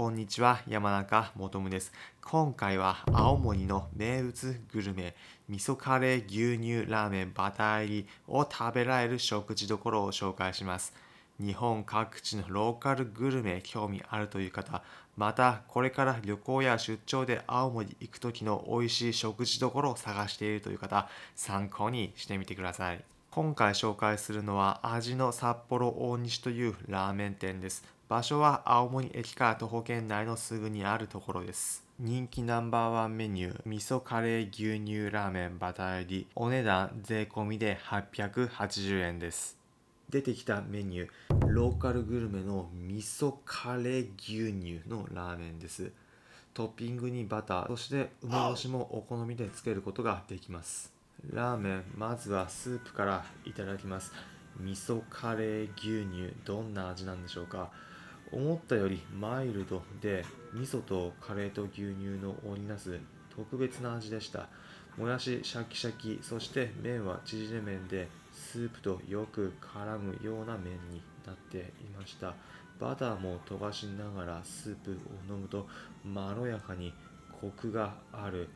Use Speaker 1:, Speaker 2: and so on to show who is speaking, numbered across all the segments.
Speaker 1: こんにちは、山中もとむです。今回は青森の名物グルメ、味噌カレー牛乳ラーメンバター入りを食べられる食事どころを紹介します。日本各地のローカルグルメ興味あるという方、またこれから旅行や出張で青森行く時の美味しい食事どころを探しているという方、参考にしてみてください。今回紹介するのは味の札幌大西というラーメン店です。場所は青森駅から徒歩圏内のすぐにあるところです。人気ナンバーワンメニュー、味噌カレー牛乳ラーメンバター入り、お値段税込みで880円です。出てきたメニュー、ローカルグルメの味噌カレー牛乳のラーメンです。トッピングにバター、そして梅干しもお好みでつけることができます。ラーメンまずはスープからいただきます味噌カレー牛乳どんな味なんでしょうか？思ったよりマイルドで味噌とカレーと牛乳の織りなす特別な味でした。もやしシャキシャキそして麺は縮れ麺でスープとよく絡むような麺になっていました。バターも飛ばしながらスープを飲むとまろやかにコクがある。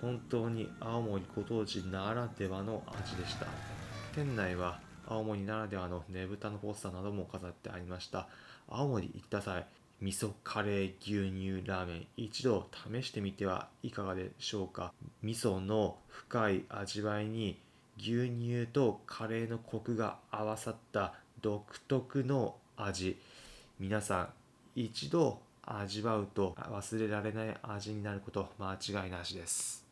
Speaker 1: 本当に青森ご当地ならではの味でした。店内は青森ならではのねぶたのポスターなども飾ってありました。青森行った際味噌カレー牛乳ラーメン一度試してみてはいかがでしょうか。味噌の深い味わいに牛乳とカレーのコクが合わさった独特の味。皆さん一度味わうと忘れられない味になること間違いなしです。